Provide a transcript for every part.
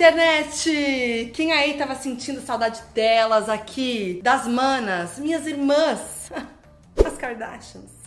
internet! Quem aí tava sentindo saudade delas aqui? Das manas, minhas irmãs, as Kardashians.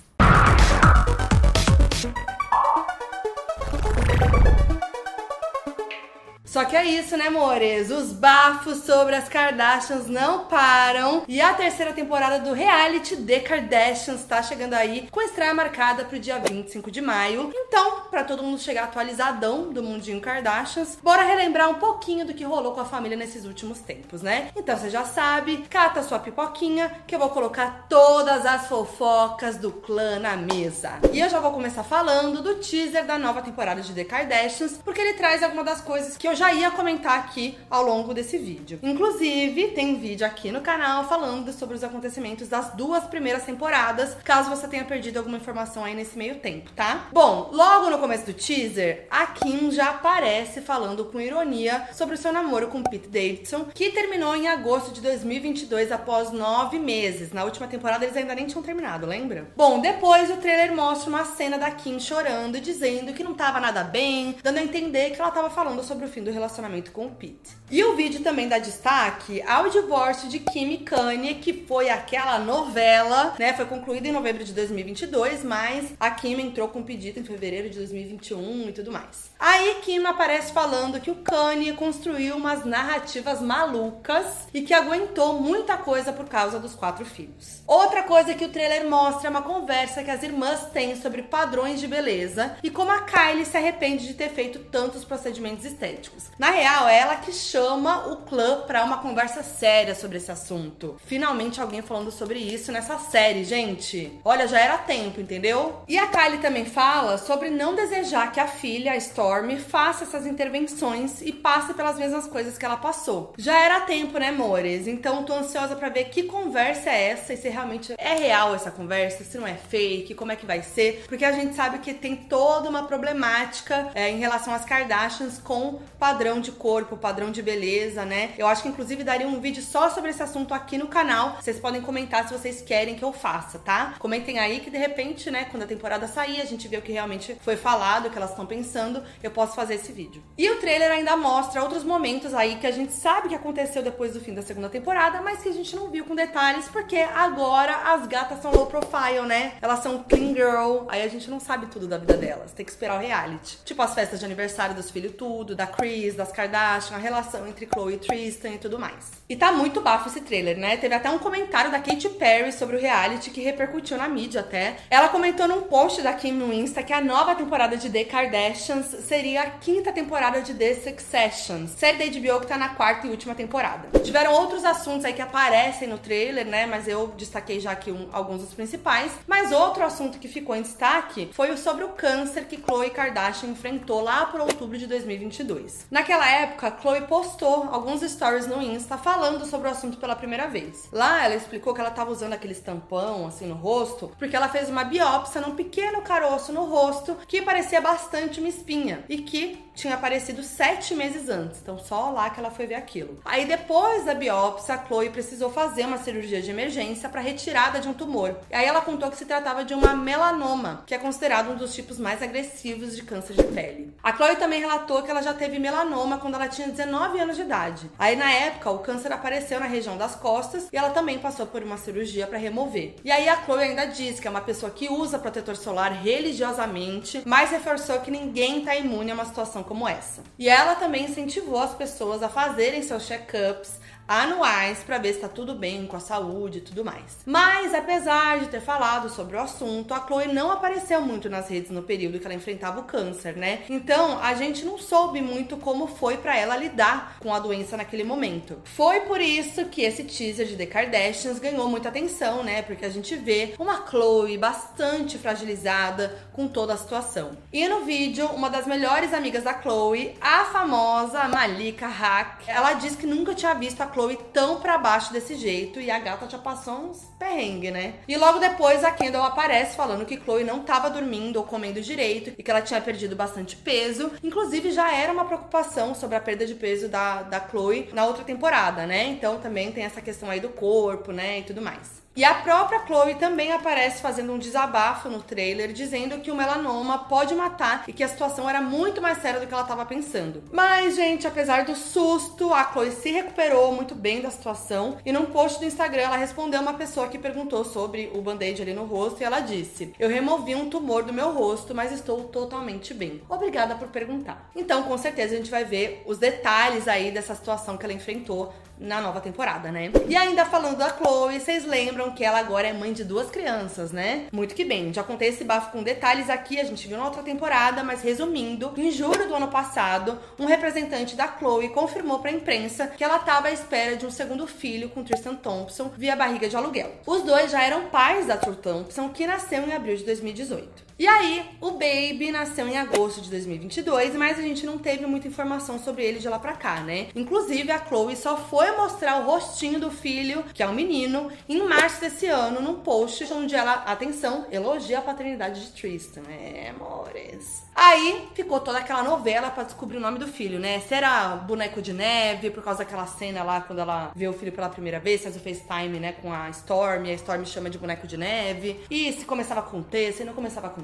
Só que é isso, né, amores? Os bafos sobre as Kardashians não param. E a terceira temporada do reality The Kardashians tá chegando aí, com estreia marcada pro dia 25 de maio. Então, para todo mundo chegar atualizadão do mundinho Kardashians, bora relembrar um pouquinho do que rolou com a família nesses últimos tempos, né? Então você já sabe, cata sua pipoquinha, que eu vou colocar todas as fofocas do clã na mesa. E eu já vou começar falando do teaser da nova temporada de The Kardashians, porque ele traz algumas das coisas que eu já já ia comentar aqui ao longo desse vídeo. Inclusive, tem vídeo aqui no canal falando sobre os acontecimentos das duas primeiras temporadas, caso você tenha perdido alguma informação aí nesse meio tempo, tá? Bom, logo no começo do teaser, a Kim já aparece falando com ironia sobre o seu namoro com Pete Davidson, que terminou em agosto de 2022 após nove meses. Na última temporada eles ainda nem tinham terminado, lembra? Bom, depois o trailer mostra uma cena da Kim chorando, dizendo que não tava nada bem, dando a entender que ela tava falando sobre o fim do relacionamento com o Pete. E o vídeo também dá destaque ao divórcio de Kim e Kanye, que foi aquela novela, né? Foi concluída em novembro de 2022, mas a Kim entrou com um pedido em fevereiro de 2021 e tudo mais. Aí Kim aparece falando que o Kanye construiu umas narrativas malucas e que aguentou muita coisa por causa dos quatro filhos. Outra coisa que o trailer mostra é uma conversa que as irmãs têm sobre padrões de beleza e como a Kylie se arrepende de ter feito tantos procedimentos estéticos. Na real, é ela que chama o clã para uma conversa séria sobre esse assunto. Finalmente alguém falando sobre isso nessa série, gente. Olha, já era tempo, entendeu? E a Kylie também fala sobre não desejar que a filha, a Stormy, faça essas intervenções e passe pelas mesmas coisas que ela passou. Já era tempo, né, amores? Então tô ansiosa para ver que conversa é essa e se realmente é real essa conversa, se não é fake, como é que vai ser, porque a gente sabe que tem toda uma problemática é, em relação às Kardashians com padrão de corpo, padrão de beleza, né? Eu acho que inclusive daria um vídeo só sobre esse assunto aqui no canal. Vocês podem comentar se vocês querem que eu faça, tá? Comentem aí que de repente, né, quando a temporada sair, a gente vê o que realmente foi falado, o que elas estão pensando, eu posso fazer esse vídeo. E o trailer ainda mostra outros momentos aí que a gente sabe que aconteceu depois do fim da segunda temporada, mas que a gente não viu com detalhes, porque agora as gatas são low profile, né? Elas são clean girl, aí a gente não sabe tudo da vida delas, tem que esperar o reality. Tipo as festas de aniversário dos filhos tudo, da Chris, Das Kardashian, a relação entre Chloe e Tristan e tudo mais. E tá muito bafo esse trailer, né? Teve até um comentário da Katy Perry sobre o reality que repercutiu na mídia até. Ela comentou num post da Kim no Insta que a nova temporada de The Kardashians seria a quinta temporada de The Succession, série da HBO que tá na quarta e última temporada. Tiveram outros assuntos aí que aparecem no trailer, né? Mas eu destaquei já aqui um, alguns dos principais. Mas outro assunto que ficou em destaque foi o sobre o câncer que Chloe Kardashian enfrentou lá por outubro de 2022. Naquela época, Chloe postou alguns stories no Insta falando sobre o assunto pela primeira vez. Lá ela explicou que ela estava usando aquele tampão assim no rosto porque ela fez uma biópsia num pequeno caroço no rosto que parecia bastante uma espinha e que tinha aparecido sete meses antes. Então só lá que ela foi ver aquilo. Aí depois da biópsia, a Chloe precisou fazer uma cirurgia de emergência para retirada de um tumor. E aí ela contou que se tratava de uma melanoma, que é considerado um dos tipos mais agressivos de câncer de pele. A Chloe também relatou que ela já teve melanoma melanoma quando ela tinha 19 anos de idade. Aí na época o câncer apareceu na região das costas e ela também passou por uma cirurgia para remover. E aí a Chloe ainda diz que é uma pessoa que usa protetor solar religiosamente, mas reforçou que ninguém tá imune a uma situação como essa. E ela também incentivou as pessoas a fazerem seus check-ups anuais para ver se tá tudo bem com a saúde e tudo mais. Mas apesar de ter falado sobre o assunto, a Chloe não apareceu muito nas redes no período que ela enfrentava o câncer, né? Então, a gente não soube muito como foi para ela lidar com a doença naquele momento. Foi por isso que esse teaser de The Kardashians ganhou muita atenção, né? Porque a gente vê uma Chloe bastante fragilizada com toda a situação. E no vídeo, uma das melhores amigas da Chloe, a famosa Malika Hack, ela diz que nunca tinha visto a Chloe tão pra baixo desse jeito e a gata já passou uns perrengue, né? E logo depois a Kendall aparece falando que Chloe não tava dormindo ou comendo direito e que ela tinha perdido bastante peso. Inclusive já era uma preocupação sobre a perda de peso da, da Chloe na outra temporada, né? Então também tem essa questão aí do corpo, né? E tudo mais. E a própria Chloe também aparece fazendo um desabafo no trailer, dizendo que o melanoma pode matar e que a situação era muito mais séria do que ela estava pensando. Mas, gente, apesar do susto, a Chloe se recuperou muito bem da situação e num post do Instagram ela respondeu uma pessoa que perguntou sobre o band-aid ali no rosto e ela disse: Eu removi um tumor do meu rosto, mas estou totalmente bem. Obrigada por perguntar. Então, com certeza, a gente vai ver os detalhes aí dessa situação que ela enfrentou na nova temporada, né? E ainda falando da Chloe, vocês lembram que ela agora é mãe de duas crianças, né? Muito que bem. Já contei esse bafo com detalhes aqui, a gente viu na outra temporada, mas resumindo, em julho do ano passado, um representante da Chloe confirmou para a imprensa que ela estava à espera de um segundo filho com Tristan Thompson via barriga de aluguel. Os dois já eram pais da True Thompson, que nasceu em abril de 2018. E aí, o Baby nasceu em agosto de 2022, mas a gente não teve muita informação sobre ele de lá pra cá, né? Inclusive, a Chloe só foi mostrar o rostinho do filho, que é um menino, em março desse ano, num post onde ela, atenção, elogia a paternidade de Tristan. É, amores. Aí ficou toda aquela novela para descobrir o nome do filho, né? Se era boneco de neve, por causa daquela cena lá quando ela vê o filho pela primeira vez, faz o FaceTime, né, com a Storm, a Storm chama de boneco de neve. E se começava com T, se não começava com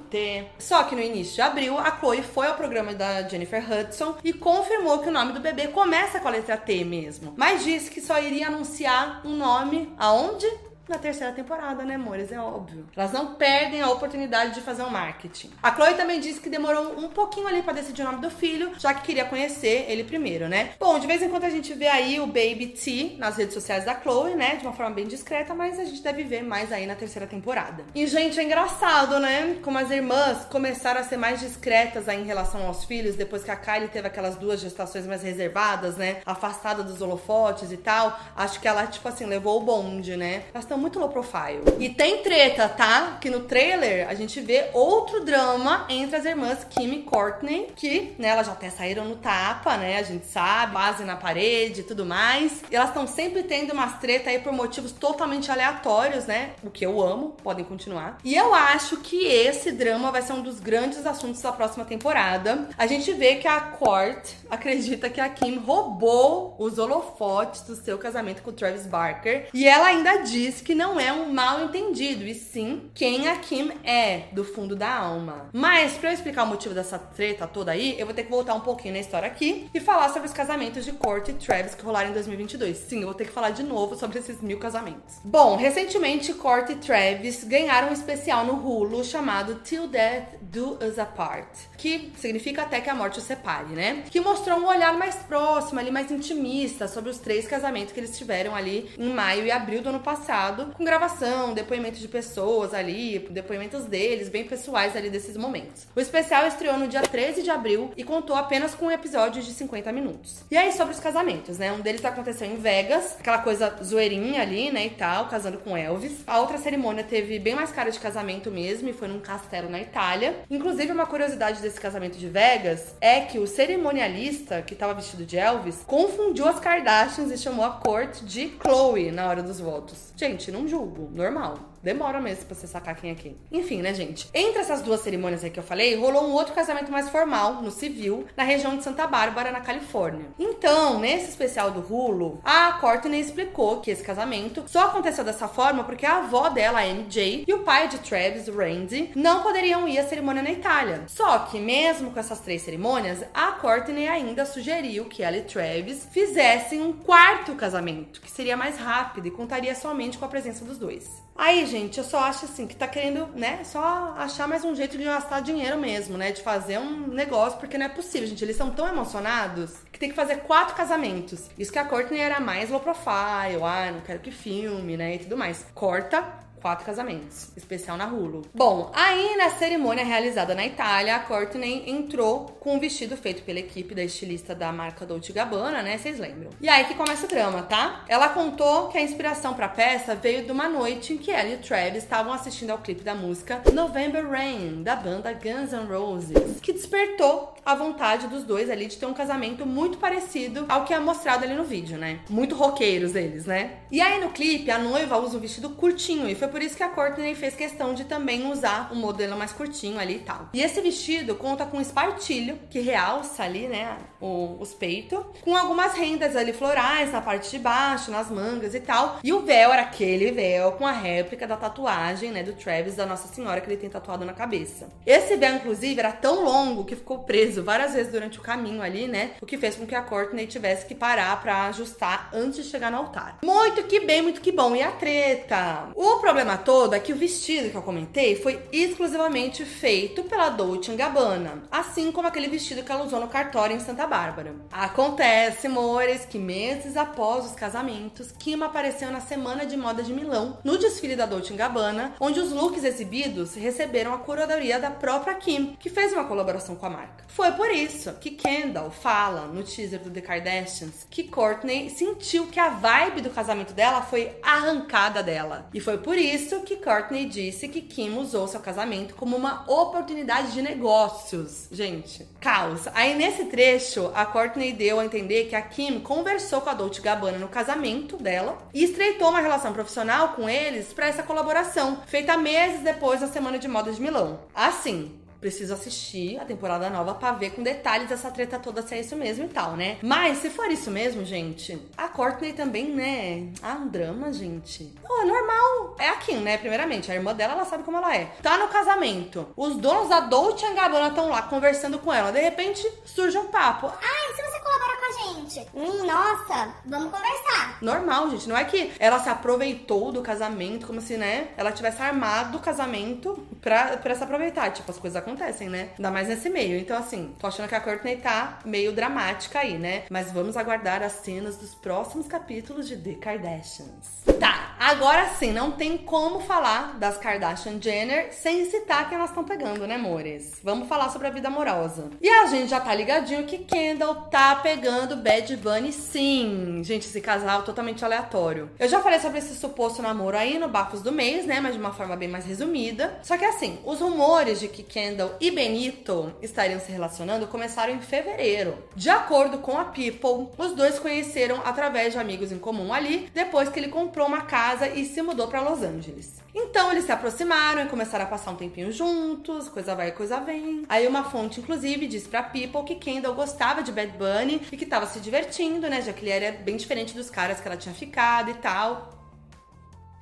Só que no início de abril, a Chloe foi ao programa da Jennifer Hudson e confirmou que o nome do bebê começa com a letra T mesmo. Mas disse que só iria anunciar um nome aonde? Na terceira temporada, né, amores? É óbvio. Elas não perdem a oportunidade de fazer um marketing. A Chloe também disse que demorou um pouquinho ali para decidir o nome do filho, já que queria conhecer ele primeiro, né? Bom, de vez em quando a gente vê aí o Baby T nas redes sociais da Chloe, né? De uma forma bem discreta, mas a gente deve ver mais aí na terceira temporada. E, gente, é engraçado, né? Como as irmãs começaram a ser mais discretas aí em relação aos filhos, depois que a Kylie teve aquelas duas gestações mais reservadas, né? Afastada dos holofotes e tal. Acho que ela, tipo assim, levou o bonde, né? Elas estão muito low profile. E tem treta, tá? Que no trailer a gente vê outro drama entre as irmãs Kim e Courtney, que, né, elas já até saíram no tapa, né? A gente sabe, base na parede e tudo mais. E elas estão sempre tendo umas treta aí por motivos totalmente aleatórios, né? O que eu amo, podem continuar. E eu acho que esse drama vai ser um dos grandes assuntos da próxima temporada. A gente vê que a Court acredita que a Kim roubou os holofotes do seu casamento com o Travis Barker. E ela ainda diz que não é um mal entendido, e sim quem a Kim é, do fundo da alma. Mas, para eu explicar o motivo dessa treta toda aí, eu vou ter que voltar um pouquinho na história aqui e falar sobre os casamentos de Court e Travis que rolaram em 2022. Sim, eu vou ter que falar de novo sobre esses mil casamentos. Bom, recentemente, Court e Travis ganharam um especial no Hulu chamado Till Death Do Us Apart, que significa até que a morte os separe, né? Que mostrou um olhar mais próximo, ali mais intimista sobre os três casamentos que eles tiveram ali em maio e abril do ano passado, com gravação, depoimentos de pessoas ali, depoimentos deles, bem pessoais ali desses momentos. O especial estreou no dia 13 de abril e contou apenas com um episódio de 50 minutos. E aí, sobre os casamentos, né? Um deles aconteceu em Vegas, aquela coisa zoeirinha ali, né, e tal, casando com Elvis. A outra cerimônia teve bem mais cara de casamento mesmo e foi num castelo na Itália. Inclusive, uma curiosidade desse casamento de Vegas é que o cerimonialista, que tava vestido de Elvis, confundiu as Kardashians e chamou a corte de Chloe na hora dos votos. Gente, não julgo, normal. Demora mesmo pra você sacar quem é quem. Enfim, né, gente? Entre essas duas cerimônias aí que eu falei, rolou um outro casamento mais formal, no civil, na região de Santa Bárbara, na Califórnia. Então, nesse especial do Hulu, a Courtney explicou que esse casamento só aconteceu dessa forma porque a avó dela, a MJ, e o pai de Travis, Randy, não poderiam ir à cerimônia na Itália. Só que, mesmo com essas três cerimônias, a Courtney ainda sugeriu que ela e Travis fizessem um quarto casamento, que seria mais rápido e contaria somente com a presença dos dois. Aí, gente, eu só acho assim que tá querendo, né, só achar mais um jeito de gastar dinheiro mesmo, né, de fazer um negócio, porque não é possível, gente. Eles são tão emocionados que tem que fazer quatro casamentos. Isso que a Courtney era mais low profile, ah, não quero que filme, né, e tudo mais. Corta Quatro casamentos. Especial na Hulu. Bom, aí na cerimônia realizada na Itália, a Courtney entrou com um vestido feito pela equipe da estilista da marca Dolce Gabbana, né? Vocês lembram? E aí que começa o drama, tá? Ela contou que a inspiração pra peça veio de uma noite em que ela e o Travis estavam assistindo ao clipe da música November Rain, da banda Guns N' Roses, que despertou a vontade dos dois ali de ter um casamento muito parecido ao que é mostrado ali no vídeo, né? Muito roqueiros eles, né? E aí no clipe, a noiva usa um vestido curtinho e foi por isso que a Courtney fez questão de também usar um modelo mais curtinho ali e tal. E esse vestido conta com espartilho que realça ali, né, o, os peitos, com algumas rendas ali florais na parte de baixo, nas mangas e tal. E o véu era aquele véu com a réplica da tatuagem, né, do Travis da Nossa Senhora que ele tem tatuado na cabeça. Esse véu, inclusive, era tão longo que ficou preso várias vezes durante o caminho ali, né, o que fez com que a Courtney tivesse que parar para ajustar antes de chegar no altar. Muito que bem, muito que bom. E a treta? O problema todo é que o vestido que eu comentei foi exclusivamente feito pela Dolce Gabbana, assim como aquele vestido que ela usou no cartório em Santa Bárbara. Acontece, amores, que meses após os casamentos, Kim apareceu na Semana de Moda de Milão, no desfile da Dolce Gabbana, onde os looks exibidos receberam a curadoria da própria Kim, que fez uma colaboração com a marca. Foi por isso que Kendall fala no teaser do The Kardashians que Courtney sentiu que a vibe do casamento dela foi arrancada dela. E foi por isso que Courtney disse que Kim usou seu casamento como uma oportunidade de negócios. Gente, caos. Aí nesse trecho, a Courtney deu a entender que a Kim conversou com a Dolce Gabbana no casamento dela e estreitou uma relação profissional com eles para essa colaboração, feita meses depois da Semana de Moda de Milão. Assim, preciso assistir a temporada nova para ver com detalhes essa treta toda se é isso mesmo e tal, né? Mas se for isso mesmo, gente, a Courtney também, né? Ah, um drama, gente. Pô, é normal. É a Kim, né? Primeiramente, a irmã dela, ela sabe como ela é. Tá no casamento. Os donos da Dolce Gabbana estão lá conversando com ela. De repente, surge um papo. Ai, se você colaborar gente. Hum, nossa, vamos conversar. Normal, gente. Não é que ela se aproveitou do casamento, como se, né, ela tivesse armado o casamento pra, pra se aproveitar. Tipo, as coisas acontecem, né? Ainda mais nesse meio. Então, assim, tô achando que a Courtney tá meio dramática aí, né? Mas vamos aguardar as cenas dos próximos capítulos de The Kardashians. Tá, agora sim, não tem como falar das Kardashian Jenner sem citar quem elas estão pegando, né, amores? Vamos falar sobre a vida amorosa. E a gente já tá ligadinho que Kendall tá pegando Bad Bunny sim. Gente, esse casal totalmente aleatório. Eu já falei sobre esse suposto namoro aí no Bafos do Mês, né? Mas de uma forma bem mais resumida. Só que assim, os rumores de que Kendall e Benito estariam se relacionando começaram em fevereiro. De acordo com a People, os dois conheceram através de amigos em comum ali, depois que ele comprou uma casa e se mudou para Los Angeles. Então eles se aproximaram e começaram a passar um tempinho juntos, coisa vai, coisa vem. Aí uma fonte, inclusive, disse pra People que Kendall gostava de Bad Bunny e que tava se divertindo, né? Já que ele era bem diferente dos caras que ela tinha ficado e tal.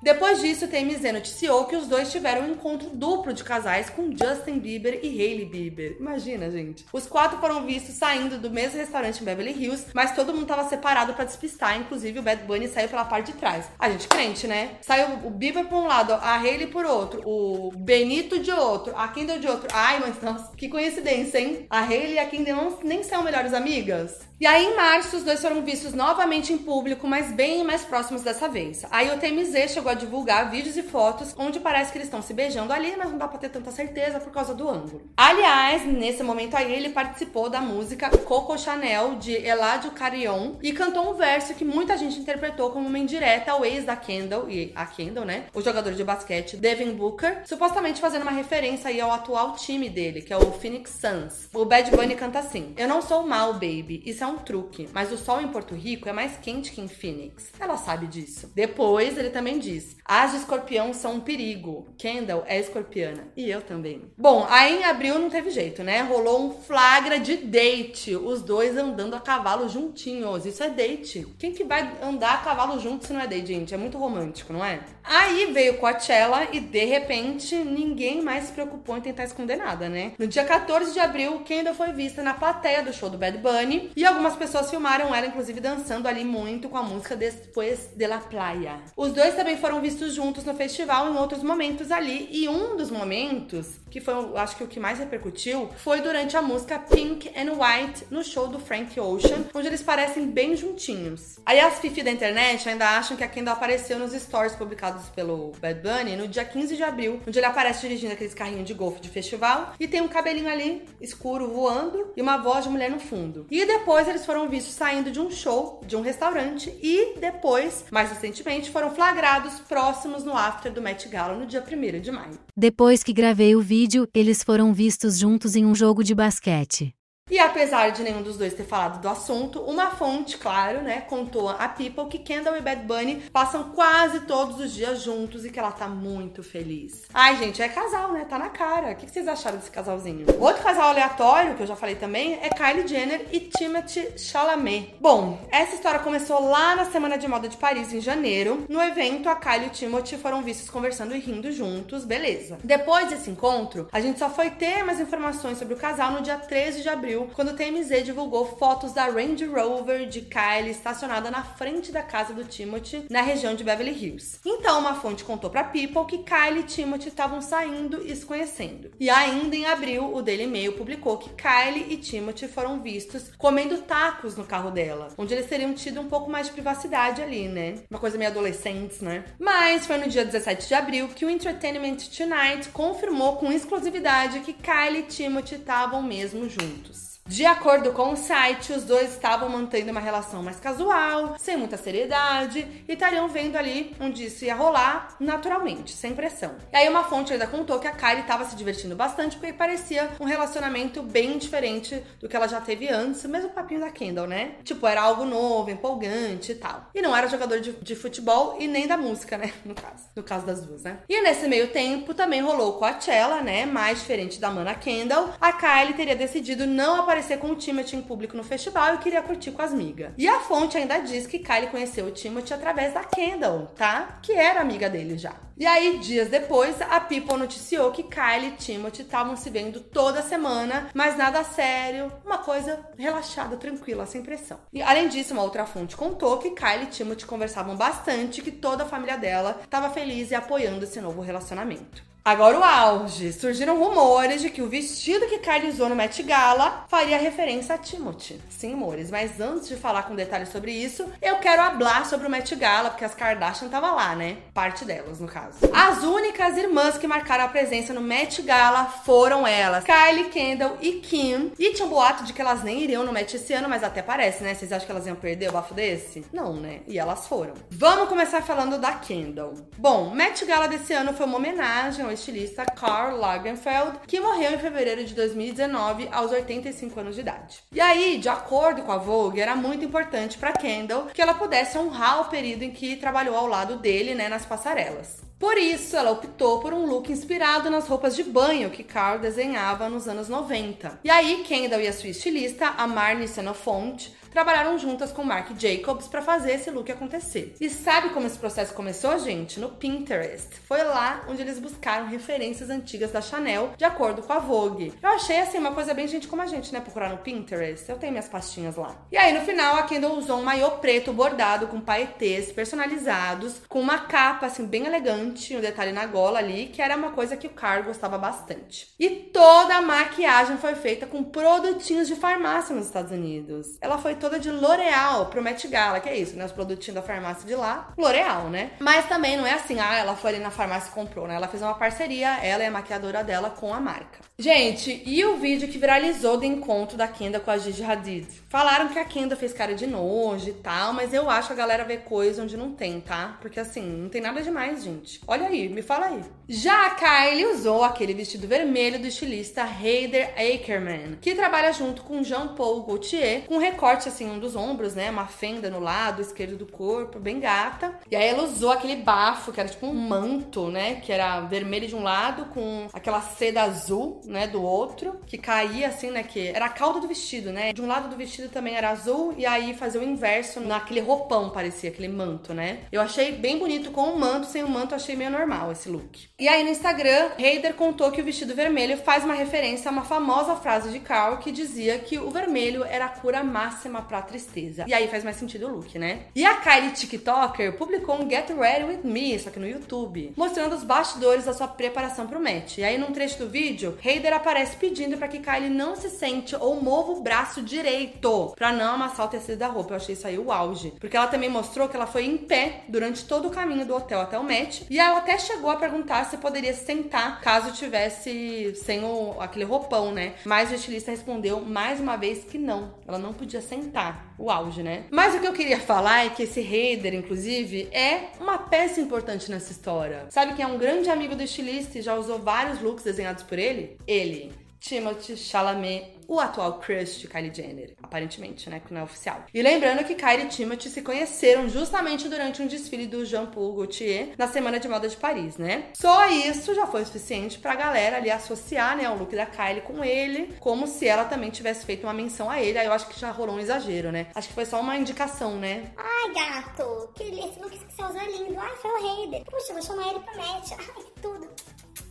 Depois disso, o TMZ noticiou que os dois tiveram um encontro duplo de casais com Justin Bieber e Hailey Bieber. Imagina, gente. Os quatro foram vistos saindo do mesmo restaurante em Beverly Hills, mas todo mundo tava separado para despistar, inclusive o Bad Bunny saiu pela parte de trás. A gente crente, né? Saiu o Bieber por um lado, a Hailey por outro, o Benito de outro, a Kendall de outro. Ai, mas nossa, que coincidência, hein? A Hailey e a Kendall nem são melhores amigas. E aí, em março, os dois foram vistos novamente em público, mas bem mais próximos dessa vez. Aí o TMZ chegou a divulgar vídeos e fotos onde parece que eles estão se beijando ali, mas não dá pra ter tanta certeza por causa do ângulo. Aliás, nesse momento aí, ele participou da música Coco Chanel, de Eladio Carrion, e cantou um verso que muita gente interpretou como uma indireta ao ex da Kendall, e a Kendall, né? O jogador de basquete Devin Booker, supostamente fazendo uma referência aí ao atual time dele, que é o Phoenix Suns. O Bad Bunny canta assim: Eu não sou mal, baby. Isso é um truque, mas o sol em Porto Rico é mais quente que em Phoenix. Ela sabe disso. Depois ele também diz: As de escorpião são um perigo. Kendall é escorpiana. E eu também. Bom, aí em abril não teve jeito, né? Rolou um flagra de date. Os dois andando a cavalo juntinhos. Isso é date. Quem que vai andar a cavalo junto se não é date, gente? É muito romântico, não é? Aí veio Coachella e de repente ninguém mais se preocupou em tentar esconder nada, né? No dia 14 de abril, Kendall foi vista na plateia do show do Bad Bunny e algumas pessoas filmaram ela, inclusive, dançando ali muito com a música Depois de la Playa. Os dois também foram vistos juntos no festival em outros momentos ali e um dos momentos que foi, acho que o que mais repercutiu, foi durante a música Pink and White no show do Frank Ocean, onde eles parecem bem juntinhos. Aí as fifi da internet ainda acham que a Kendall apareceu nos stories publicados pelo Bad Bunny no dia 15 de abril, onde ele aparece dirigindo aqueles carrinhos de golfe de festival e tem um cabelinho ali escuro voando e uma voz de mulher no fundo. E depois eles foram vistos saindo de um show, de um restaurante e depois, mais recentemente, foram flagrados próximos no after do Met Gala no dia 1 de maio. Depois que gravei o vídeo, eles foram vistos juntos em um jogo de basquete. E apesar de nenhum dos dois ter falado do assunto, uma fonte, claro, né, contou a People que Kendall e Bad Bunny passam quase todos os dias juntos e que ela tá muito feliz. Ai, gente, é casal, né? Tá na cara. O que vocês acharam desse casalzinho? Outro casal aleatório, que eu já falei também, é Kylie Jenner e Timothy Chalamet. Bom, essa história começou lá na Semana de Moda de Paris, em janeiro. No evento, a Kylie e o Timothy foram vistos conversando e rindo juntos, beleza. Depois desse encontro, a gente só foi ter mais informações sobre o casal no dia 13 de abril quando o TMZ divulgou fotos da Range Rover de Kylie estacionada na frente da casa do Timothy, na região de Beverly Hills. Então, uma fonte contou para People que Kylie e Timothy estavam saindo e se conhecendo. E ainda em abril, o Daily Mail publicou que Kylie e Timothy foram vistos comendo tacos no carro dela, onde eles teriam tido um pouco mais de privacidade ali, né? Uma coisa meio adolescentes, né? Mas foi no dia 17 de abril que o Entertainment Tonight confirmou com exclusividade que Kylie e Timothy estavam mesmo juntos. De acordo com o site, os dois estavam mantendo uma relação mais casual, sem muita seriedade, e estariam vendo ali onde isso ia rolar naturalmente, sem pressão. E aí uma fonte ainda contou que a Kylie estava se divertindo bastante porque parecia um relacionamento bem diferente do que ela já teve antes, o papinho da Kendall, né? Tipo, era algo novo, empolgante e tal. E não era jogador de, de futebol e nem da música, né? No caso. No caso das duas, né? E nesse meio tempo também rolou com a Coachella, né? Mais diferente da mana Kendall, a Kylie teria decidido não aparecer aparecer com o Timothy em público no festival e queria curtir com as migas. E a fonte ainda diz que Kylie conheceu o Timothy através da Kendall, tá? Que era amiga dele já. E aí, dias depois, a People noticiou que Kylie e Timothy estavam se vendo toda semana, mas nada sério, uma coisa relaxada, tranquila, sem pressão. E além disso, uma outra fonte contou que Kylie e Timothy conversavam bastante, que toda a família dela estava feliz e apoiando esse novo relacionamento. Agora o auge. Surgiram rumores de que o vestido que Kylie usou no Met Gala faria referência a Timothy. Sim, amores. Mas antes de falar com detalhes sobre isso, eu quero hablar sobre o Met Gala, porque as Kardashian estavam lá, né? Parte delas, no caso. As únicas irmãs que marcaram a presença no Met Gala foram elas, Kylie, Kendall e Kim. E tinha um boato de que elas nem iriam no Met esse ano, mas até parece, né? Vocês acham que elas iam perder o bafo desse? Não, né? E elas foram. Vamos começar falando da Kendall. Bom, Met Gala desse ano foi uma homenagem ao estilista Karl Lagerfeld, que morreu em fevereiro de 2019 aos 85 anos de idade. E aí, de acordo com a Vogue, era muito importante para Kendall que ela pudesse honrar o período em que trabalhou ao lado dele, né, nas passarelas. Por isso, ela optou por um look inspirado nas roupas de banho que Carl desenhava nos anos 90. E aí, Kendall e a sua estilista, a Marnie Xenophont, trabalharam juntas com Marc Jacobs para fazer esse look acontecer. E sabe como esse processo começou, gente? No Pinterest. Foi lá onde eles buscaram referências antigas da Chanel, de acordo com a Vogue. Eu achei assim uma coisa bem gente como a gente, né? Procurar no Pinterest. Eu tenho minhas pastinhas lá. E aí no final a Kendall usou um maiô preto bordado com paetês personalizados, com uma capa assim bem elegante, um detalhe na gola ali, que era uma coisa que o Carl gostava bastante. E toda a maquiagem foi feita com produtinhos de farmácia nos Estados Unidos. Ela foi toda de L'Oreal pro Met Gala, que é isso, né? Os produtinhos da farmácia de lá, L'Oreal, né? Mas também não é assim, ah, ela foi ali na farmácia e comprou, né? Ela fez uma parceria, ela é a maquiadora dela com a marca. Gente, e o vídeo que viralizou do encontro da Kendall com a Gigi Hadid? Falaram que a Kendall fez cara de nojo e tal, mas eu acho a galera vê coisa onde não tem, tá? Porque assim, não tem nada demais, gente. Olha aí, me fala aí. Já a Kylie usou aquele vestido vermelho do estilista Heider Ackerman, que trabalha junto com Jean Paul Gaultier, com recorte assim, um dos ombros, né? Uma fenda no lado esquerdo do corpo, bem gata. E aí ela usou aquele bafo, que era tipo um manto, né? Que era vermelho de um lado, com aquela seda azul, né? Do outro, que caía assim, né? Que era a cauda do vestido, né? De um lado do vestido também era azul, e aí fazia o inverso naquele roupão, parecia, aquele manto, né? Eu achei bem bonito com o manto, sem o manto achei meio normal esse look. E aí no Instagram, Heider contou que o vestido vermelho faz uma referência a uma famosa frase de Carl que dizia que o vermelho era a cura máxima máxima pra tristeza. E aí faz mais sentido o look, né? E a Kylie TikToker publicou um Get Ready With Me, só que no YouTube, mostrando os bastidores da sua preparação pro match. E aí num trecho do vídeo, Heider aparece pedindo para que Kylie não se sente ou mova o braço direito para não amassar o tecido da roupa. Eu achei isso aí o auge. Porque ela também mostrou que ela foi em pé durante todo o caminho do hotel até o match. E ela até chegou a perguntar se poderia sentar caso tivesse sem o, aquele roupão, né? Mas o estilista respondeu mais uma vez que não. Ela não podia sentar tá o auge, né? Mas o que eu queria falar é que esse Raider, inclusive, é uma peça importante nessa história. Sabe quem é um grande amigo do estilista e já usou vários looks desenhados por ele? Ele. Timothy Chalamet, o atual crush de Kylie Jenner. Aparentemente, né? Que não é oficial. E lembrando que Kylie e Timothy se conheceram justamente durante um desfile do Jean Paul Gaultier na Semana de Moda de Paris, né? Só isso já foi suficiente pra galera ali associar, né, o look da Kylie com ele, como se ela também tivesse feito uma menção a ele. Aí eu acho que já rolou um exagero, né? Acho que foi só uma indicação, né? Ai, gato, que esse look que você usou é lindo. Ai, foi o Raider. Puxa, vou chamar ele pro match. Ai, tudo.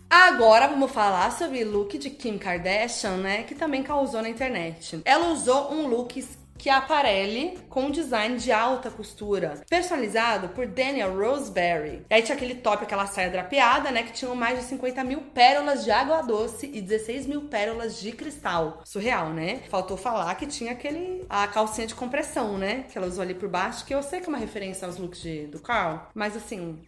Agora vamos falar sobre o look de Kim Kardashian, né? Que também causou na internet. Ela usou um look que aparelhe com design de alta costura, personalizado por Daniel Roseberry. E aí tinha aquele top, aquela saia drapeada, né? Que tinha mais de 50 mil pérolas de água doce e 16 mil pérolas de cristal. Surreal, né? Faltou falar que tinha aquele. a calcinha de compressão, né? Que ela usou ali por baixo, que eu sei que é uma referência aos looks de, do Carl, mas assim,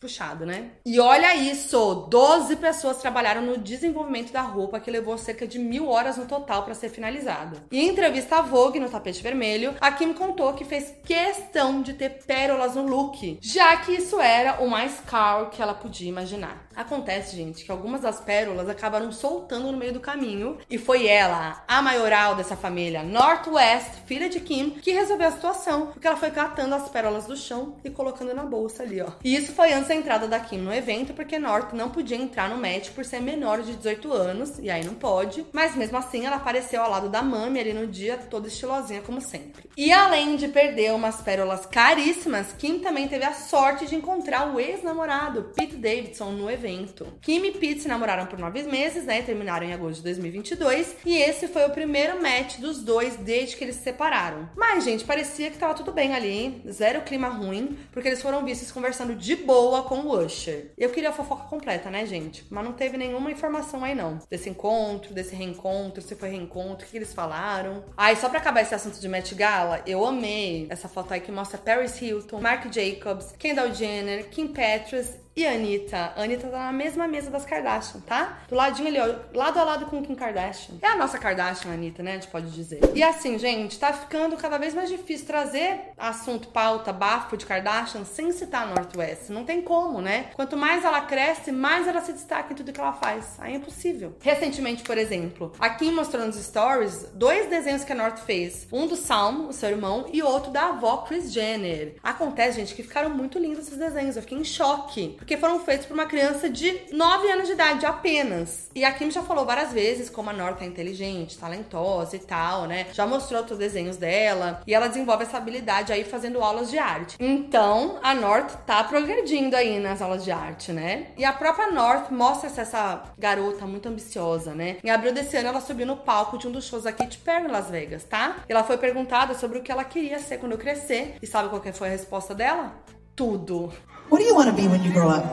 puxado, né? E olha isso! 12 pessoas trabalharam no desenvolvimento da roupa, que levou cerca de mil horas no total para ser finalizada. Em entrevista à Vogue, no tapete vermelho, a Kim contou que fez questão de ter pérolas no look, já que isso era o mais caro que ela podia imaginar. Acontece, gente, que algumas das pérolas acabaram soltando no meio do caminho, e foi ela, a maioral dessa família, Northwest, filha de Kim, que resolveu a situação, porque ela foi catando as pérolas do chão e colocando na bolsa ali, ó. E isso foi antes da entrada da Kim no evento, porque North não podia entrar no match por ser menor de 18 anos, e aí não pode. Mas mesmo assim, ela apareceu ao lado da Mami ali no dia, toda estilosinha como sempre. E além de perder umas pérolas caríssimas, Kim também teve a sorte de encontrar o ex-namorado, Pete Davidson, no evento. Kim e Pete se namoraram por nove meses, né? Terminaram em agosto de 2022, e esse foi o primeiro match dos dois desde que eles se separaram. Mas, gente, parecia que tava tudo bem ali, hein? Zero clima ruim, porque eles foram vistos conversando de boa com o Usher. Eu queria a fofoca completa, né, gente? Mas não teve nenhuma informação aí, não. Desse encontro, desse reencontro, se foi reencontro, o que eles falaram. Ai, só pra acabar esse assunto de Met Gala, eu amei essa foto aí que mostra Paris Hilton, Marc Jacobs, Kendall Jenner, Kim Petras e Anitta. A Anitta tá na mesma mesa das Kardashian, tá? Do ladinho ali, ó, lado a lado com Kim Kardashian. É a nossa Kardashian, Anitta, né? A gente pode dizer. E assim, gente, tá ficando cada vez mais difícil trazer assunto, pauta, bafo de Kardashian sem citar a Northwest. Não tem como, né? Quanto mais ela cresce, mais ela se destaca em tudo que ela faz. Aí é impossível. Recentemente, por exemplo, a Kim mostrou nos stories dois desenhos que a North fez. Um do Salmo, o seu irmão, e outro da avó Chris Jenner. Acontece, gente, que ficaram muito lindos esses desenhos. Eu fiquei em choque porque foram feitos por uma criança de 9 anos de idade apenas. E a Kim já falou várias vezes como a North é inteligente, talentosa e tal, né? Já mostrou outros desenhos dela e ela desenvolve essa habilidade aí fazendo aulas de arte. Então, a North tá progredindo aí nas aulas de arte, né? E a própria North mostra essa garota muito ambiciosa, né? Em abril desse ano ela subiu no palco de um dos shows da Katy Perry em Las Vegas, tá? E ela foi perguntada sobre o que ela queria ser quando crescer. E sabe qual que foi a resposta dela? Tudo. What do you want to be when you grow up?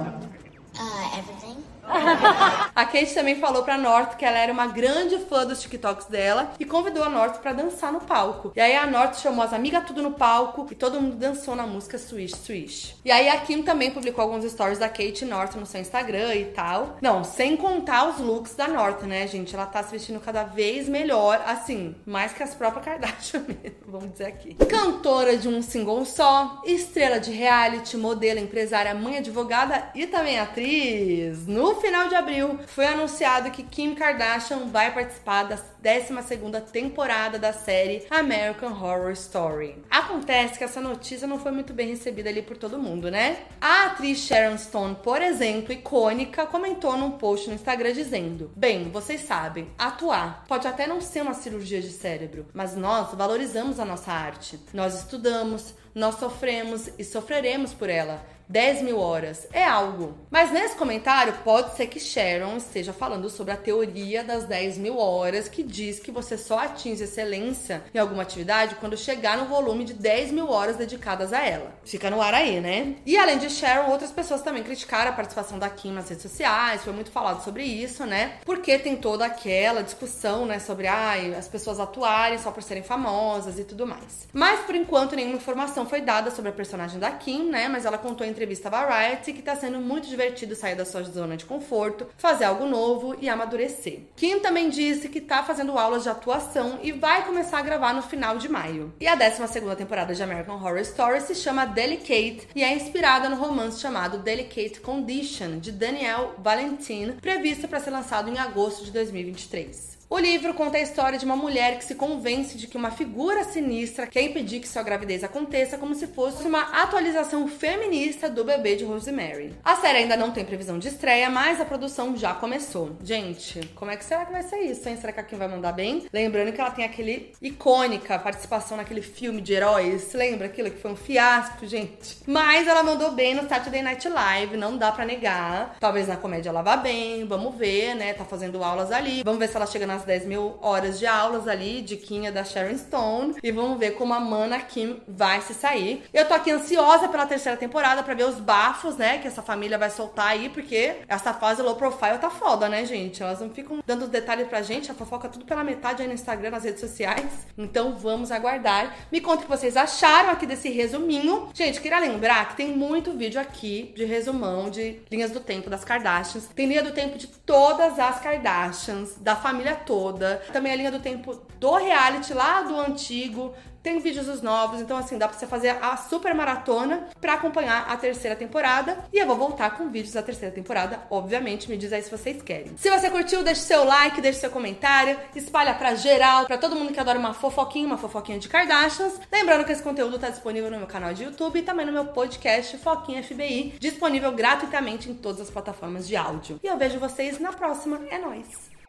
Uh, everything. A Kate também falou pra North que ela era uma grande fã dos TikToks dela e convidou a North pra dançar no palco. E aí a North chamou as amigas tudo no palco e todo mundo dançou na música Swish Swish. E aí a Kim também publicou alguns stories da Kate North no seu Instagram e tal. Não, sem contar os looks da North, né, gente? Ela tá se vestindo cada vez melhor, assim, mais que as próprias Kardashian mesmo, vamos dizer aqui. Cantora de um single só, estrela de reality, modelo, empresária, mãe advogada e também atriz. No final de abril, foi anunciado que Kim Kardashian vai participar da 12ª temporada da série American Horror Story. Acontece que essa notícia não foi muito bem recebida ali por todo mundo, né? A atriz Sharon Stone, por exemplo, icônica, comentou num post no Instagram dizendo: "Bem, vocês sabem, atuar pode até não ser uma cirurgia de cérebro, mas nós valorizamos a nossa arte. Nós estudamos, nós sofremos e sofreremos por ela. 10 mil horas é algo. Mas nesse comentário pode ser que Sharon esteja falando sobre a teoria das 10 mil horas, que diz que você só atinge excelência em alguma atividade quando chegar no volume de 10 mil horas dedicadas a ela. Fica no ar aí, né? E além de Sharon, outras pessoas também criticaram a participação da Kim nas redes sociais, foi muito falado sobre isso, né? Porque tem toda aquela discussão, né, sobre ai, as pessoas atuarem só por serem famosas e tudo mais. Mas por enquanto nenhuma informação foi dada sobre a personagem da Kim, né? Mas ela contou em entrevista à Variety que tá sendo muito divertido sair da sua zona de conforto, fazer algo novo e amadurecer. Kim também disse que tá fazendo aulas de atuação e vai começar a gravar no final de maio. E a 12 segunda temporada de American Horror Story se chama Delicate e é inspirada no romance chamado Delicate Condition de Danielle Valentin, previsto para ser lançado em agosto de 2023. O livro conta a história de uma mulher que se convence de que uma figura sinistra quer impedir que sua gravidez aconteça, como se fosse uma atualização feminista do bebê de Rosemary. A série ainda não tem previsão de estreia, mas a produção já começou. Gente, como é que será que vai ser isso, hein? Será que a Kim vai mandar bem? Lembrando que ela tem aquele icônica participação naquele filme de heróis. Lembra aquilo que foi um fiasco, gente? Mas ela mandou bem no Saturday Night Live, não dá para negar. Talvez na comédia ela vá bem, vamos ver, né? Tá fazendo aulas ali. Vamos ver se ela chega nas 10 mil horas de aulas ali, de Kinha da Sharon Stone. E vamos ver como a Mana Kim vai se sair. Eu tô aqui ansiosa pela terceira temporada para ver os bafos, né? Que essa família vai soltar aí, porque essa fase low profile tá foda, né, gente? Elas não ficam dando os detalhes pra gente, a fofoca tudo pela metade aí no Instagram, nas redes sociais. Então vamos aguardar. Me conta o que vocês acharam aqui desse resuminho. Gente, queria lembrar que tem muito vídeo aqui de resumão de linhas do tempo das Kardashians. Tem linha do tempo de todas as Kardashians, da família toda. Também a linha do tempo do reality lá do antigo, tem vídeos dos novos, então assim, dá pra você fazer a super maratona pra acompanhar a terceira temporada. E eu vou voltar com vídeos da terceira temporada, obviamente, me diz aí se vocês querem. Se você curtiu, deixe seu like, deixe seu comentário, espalha pra geral, pra todo mundo que adora uma fofoquinha, uma fofoquinha de Kardashians. Lembrando que esse conteúdo tá disponível no meu canal de YouTube e também no meu podcast Foquinha FBI, disponível gratuitamente em todas as plataformas de áudio. E eu vejo vocês na próxima. É nóis!